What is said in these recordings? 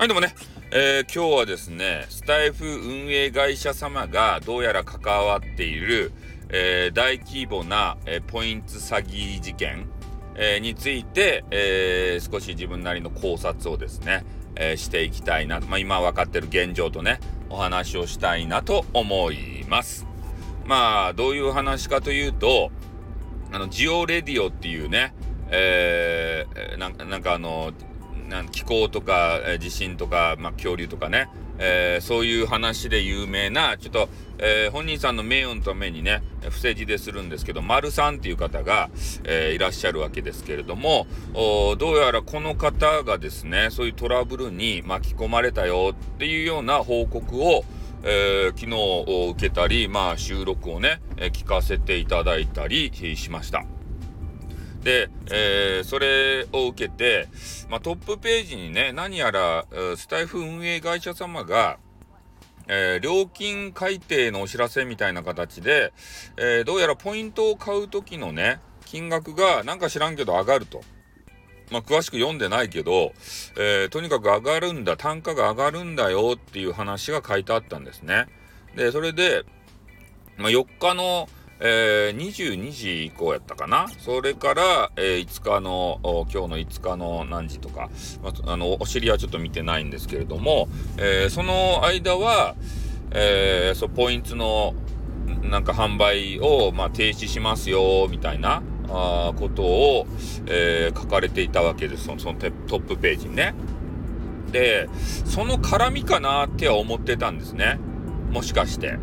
はい、どうもね、えー、今日はですね、スタイフ運営会社様がどうやら関わっている、えー、大規模な、えー、ポイント詐欺事件、えについて、え少し自分なりの考察をですね、えしていきたいな、まあ、今分かってる現状とね、お話をしたいなと思います。まあ、どういう話かというと、あの、ジオレディオっていうね、えー、なんかあの、なん気候とか、え地震とか、まあ、恐竜とかね、えー、そういう話で有名な、ちょっと、えー、本人さんの名誉のためにね、伏せ字でするんですけど、丸さんっていう方が、えー、いらっしゃるわけですけれども、どうやらこの方がですね、そういうトラブルに巻き込まれたよっていうような報告を、え昨日受けたり、まあ、収録をね、え聞かせていただいたりしました。で、えー、それを受けて、まあ、トップページにね、何やら、スタイフ運営会社様が、えー、料金改定のお知らせみたいな形で、えー、どうやらポイントを買う時のね、金額がなんか知らんけど上がると。まあ、詳しく読んでないけど、えー、とにかく上がるんだ、単価が上がるんだよっていう話が書いてあったんですね。で、それで、まあ、4日の、えー、22時以降やったかな？それから、えー、5日の、今日の5日の何時とか、まあ、あの、お尻はちょっと見てないんですけれども、えー、その間は、えー、そ、ポイントの、なんか販売を、まあ、停止しますよ、みたいな、あことを、えー、書かれていたわけです。そのそのトップページにね。で、その絡みかなっては思ってたんですね。もしかして。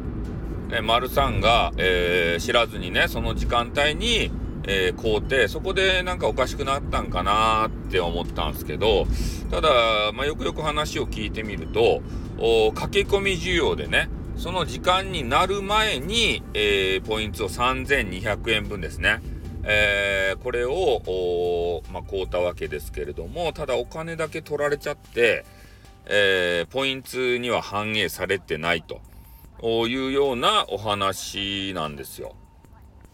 え丸さんが、えー、知らずにね、その時間帯に、えー、買うて、そこでなんかおかしくなったんかなって思ったんですけど、ただ、まあ、よくよく話を聞いてみると、駆け込み需要でね、その時間になる前に、えー、ポイントを3200円分ですね。えー、これを、まあ、買うたわけですけれども、ただお金だけ取られちゃって、えー、ポイントには反映されてないと。いうようなお話なんですよ。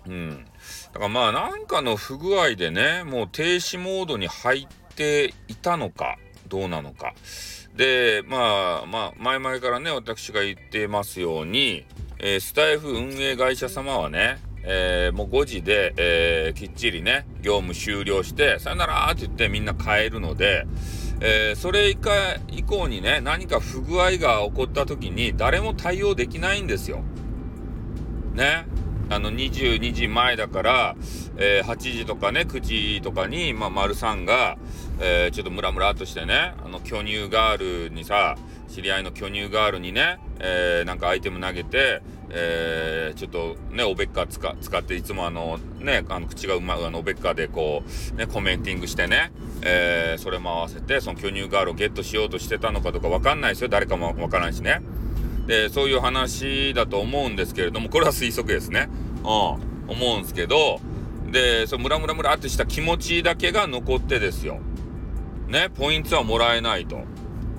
うん。だからまあなんかの不具合でね、もう停止モードに入っていたのか、どうなのか。で、まあまあ、前々からね、私が言ってますように、えー、スタイフ運営会社様はね、えー、もう5時で、えー、きっちりね、業務終了して、さよならーって言ってみんな帰るので、えー、それ以降にね、何か不具合が起こった時に誰も対応できないんですよ。ね。あの、22時前だから、えー、8時とかね、9時とかに、まあ、丸さんが、えー、ちょっとムラムラとしてね、あの、巨乳ガールにさ、知り合いの巨乳ガールにね、えー、なんかアイテム投げて、えー、ちょっとね、おべっか使使って、いつもあの、ね、あの口がうまい、あの、おべっかでこう、ね、コメンティングしてね、えー、それも合わせて、その巨乳ガールをゲットしようとしてたのかどうかわかんないですよ。誰かもわからないしね。で、そういう話だと思うんですけれども、これは推測ですね。うん、思うんですけど、で、そのムラムラムラってした気持ちだけが残ってですよ。ね、ポイントはもらえないと。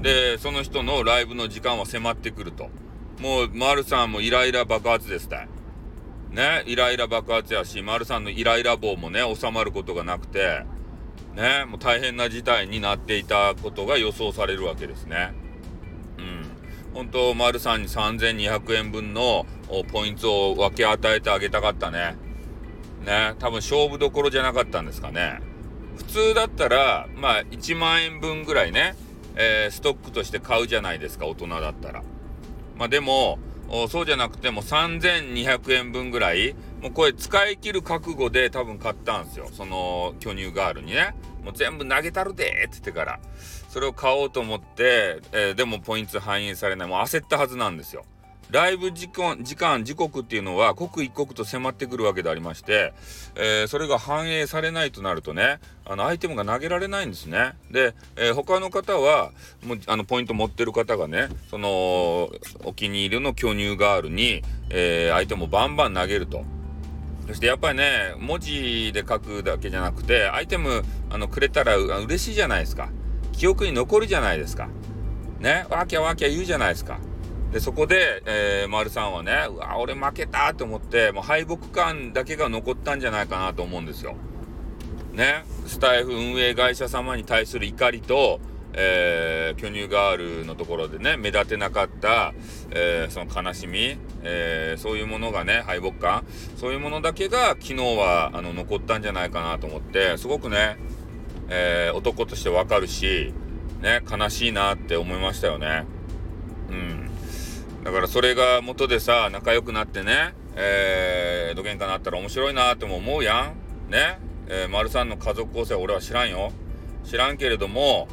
で、その人のライブの時間は迫ってくると。もう、丸さんもイライラ爆発ですた。ね、イライラ爆発やし、丸さんのイライラ棒もね、収まることがなくて、ね、もう大変な事態になっていたことが予想されるわけですね。うん。本当、丸さんに3200円分のポイントを分け与えてあげたかったね。ね、多分勝負どころじゃなかったんですかね。普通だったら、まあ、1万円分ぐらいね、えー、ストックとして買うじゃないですか、大人だったら。まあでも、そうじゃなくても3200円分ぐらい、もうこれ使い切る覚悟で多分買ったんですよ。その巨乳ガールにね。もう全部投げたるでって言ってから。それを買おうと思って、えー、でもポイント反映されない。もう焦ったはずなんですよ。ライブ時間、時間、時刻っていうのは刻一刻と迫ってくるわけでありまして、えー、それが反映されないとなるとね、あの、アイテムが投げられないんですね。で、えー、他の方は、もう、あの、ポイント持ってる方がね、その、お気に入りの巨乳ガールに、えー、アイテムをバンバン投げると。そしてやっぱりね、文字で書くだけじゃなくて、アイテム、あの、くれたら嬉しいじゃないですか。記憶に残るじゃないですか。ね、わきゃわきゃ言うじゃないですか。で、そこで、えー、丸さんはね、うわ、俺負けたと思って、もう敗北感だけが残ったんじゃないかなと思うんですよ。ね、スタイフ運営会社様に対する怒りと、えー、巨乳ガールのところでね、目立てなかった、えー、その悲しみ、えー、そういうものがね、敗北感、そういうものだけが昨日は、あの、残ったんじゃないかなと思って、すごくね、え男としてわかるし、ね、悲しいなって思いましたよね。うん。だからそれが元でさ、仲良くなってね、えー、どげんかなったら面白いなっても思うやん。ね。えー、丸さんの家族構成は俺は知らんよ。知らんけれども、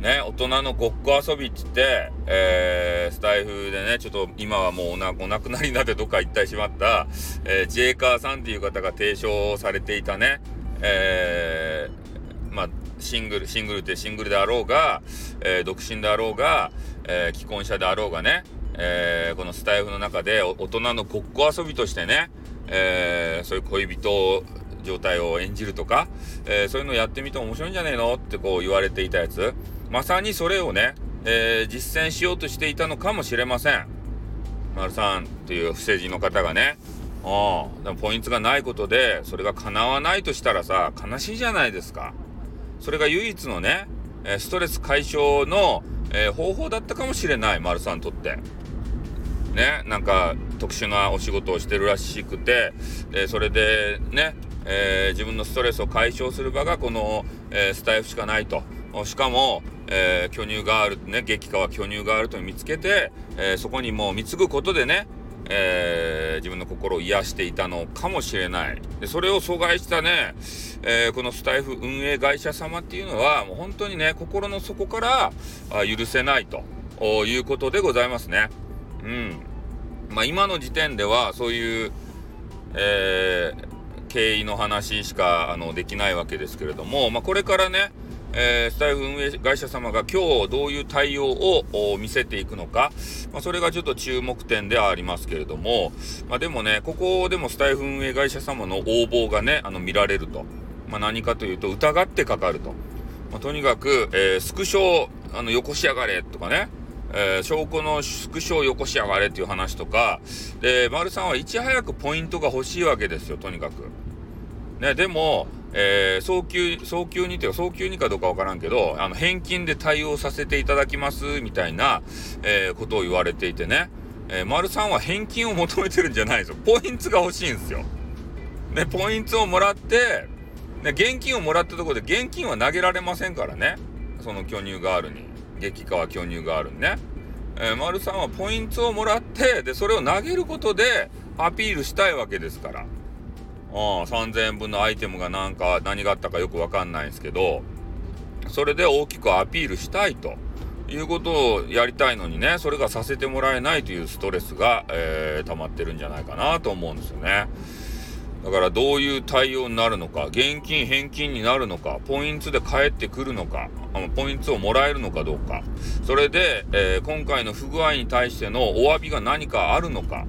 ね、大人のごっこ遊びっつって、えー、スタイフでね、ちょっと今はもうおなお亡くなりになってどっか行ってしまった、えー、ジェイカーさんっていう方が提唱されていたね、えー、まあ、シングル、シングルってシングルであろうが、えー、独身であろうが、えー、既婚者であろうがね、えー、このスタイフの中で大人のごっこ遊びとしてね、えー、そういう恋人状態を演じるとか、えー、そういうのやってみて面白いんじゃねえのってこう言われていたやつ。まさにそれをね、えー、実践しようとしていたのかもしれません。丸さんっていう不正人の方がね。あ、でもポイントがないことで、それが叶わないとしたらさ、悲しいじゃないですか。それが唯一のね、ストレス解消の、え、方法だったかもしれない、丸さんにとって。ね、なんか特殊なお仕事をしてるらしくて、でそれでね、えー、自分のストレスを解消する場がこの、えー、スタイフしかないと。しかも、えー、巨乳があるね、激化は巨乳があると見つけて、えそこにもう貢ぐことでね、え自分の心を癒していたのかもしれない。で、それを阻害したね、えこのスタイフ運営会社様っていうのは、もう本当にね、心の底からあ許せないということでございますね。うん。まあ今の時点では、そういう、えー、経緯の話しかあのできないわけですけれども、まあ、これからね、えー、スタイフ運営会社様が今日どういう対応を見せていくのか、まあ、それがちょっと注目点ではありますけれども、まあ、でもね、ここでもスタイフ運営会社様の応募がね、あの見られると。ま、何かというと、疑ってかかると。ま、とにかく、えー、スクショあの、よこしやがれとかね、えー、証拠のスクショをよこしやがれっていう話とか、で、丸さんはいち早くポイントが欲しいわけですよ、とにかく。ね、でも、えー、早急、早急にというか、早急にかどうかわからんけど、あの、返金で対応させていただきます、みたいな、えー、ことを言われていてね、えー、丸さんは返金を求めてるんじゃないですよ。ポイントが欲しいんですよ。ね、ポイントをもらって、ね、現金をもらったところで現金は投げられませんからね。その巨乳ガールに。激川巨乳ガールにね。えー、丸さんはポイントをもらって、で、それを投げることでアピールしたいわけですから。うん、3000円分のアイテムがなんか何があったかよくわかんないんですけど、それで大きくアピールしたいということをやりたいのにね、それがさせてもらえないというストレスが、えー、溜まってるんじゃないかなと思うんですよね。だからどういう対応になるのか、現金返金になるのか、ポイントで返ってくるのか、あのポイントをもらえるのかどうか、それで、えー、今回の不具合に対してのお詫びが何かあるのか、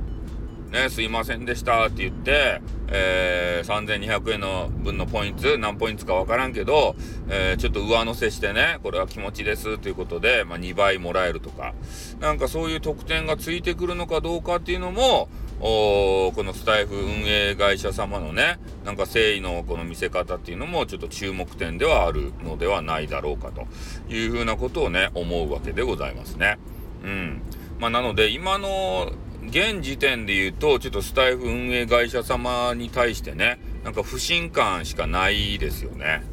ね、すいませんでしたって言って、えー、3200円の分のポイント、何ポイントかわからんけど、えー、ちょっと上乗せしてね、これは気持ちですということで、まあ、2倍もらえるとか、なんかそういう特典がついてくるのかどうかっていうのも、おこのスタイフ運営会社様のね、なんか誠意のこの見せ方っていうのもちょっと注目点ではあるのではないだろうかというふうなことをね、思うわけでございますね。うん。まあ、なので今の現時点で言うと、ちょっとスタイフ運営会社様に対してね、なんか不信感しかないですよね。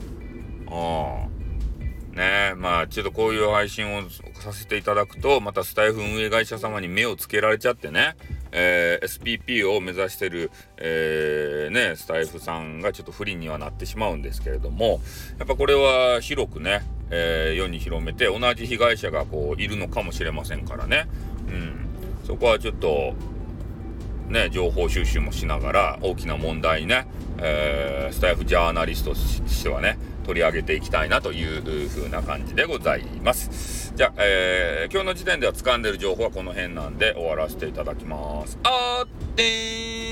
ああ。ねまあ、ちょっとこういう配信をさせていただくと、またスタイフ運営会社様に目をつけられちゃってね、えー、SPP を目指してる、えー、ね、スタイフさんがちょっと不利にはなってしまうんですけれども、やっぱこれは広くね、えー、世に広めて、同じ被害者がこう、いるのかもしれませんからね。うん。そこはちょっと、ね、情報収集もしながら、大きな問題にね、えー、スタイフジャーナリストとしてはね、取り上げていきたいなという風な感じでございます。じゃあ、えー、今日の時点では掴んでる情報はこの辺なんで終わらせていただきます。あーってー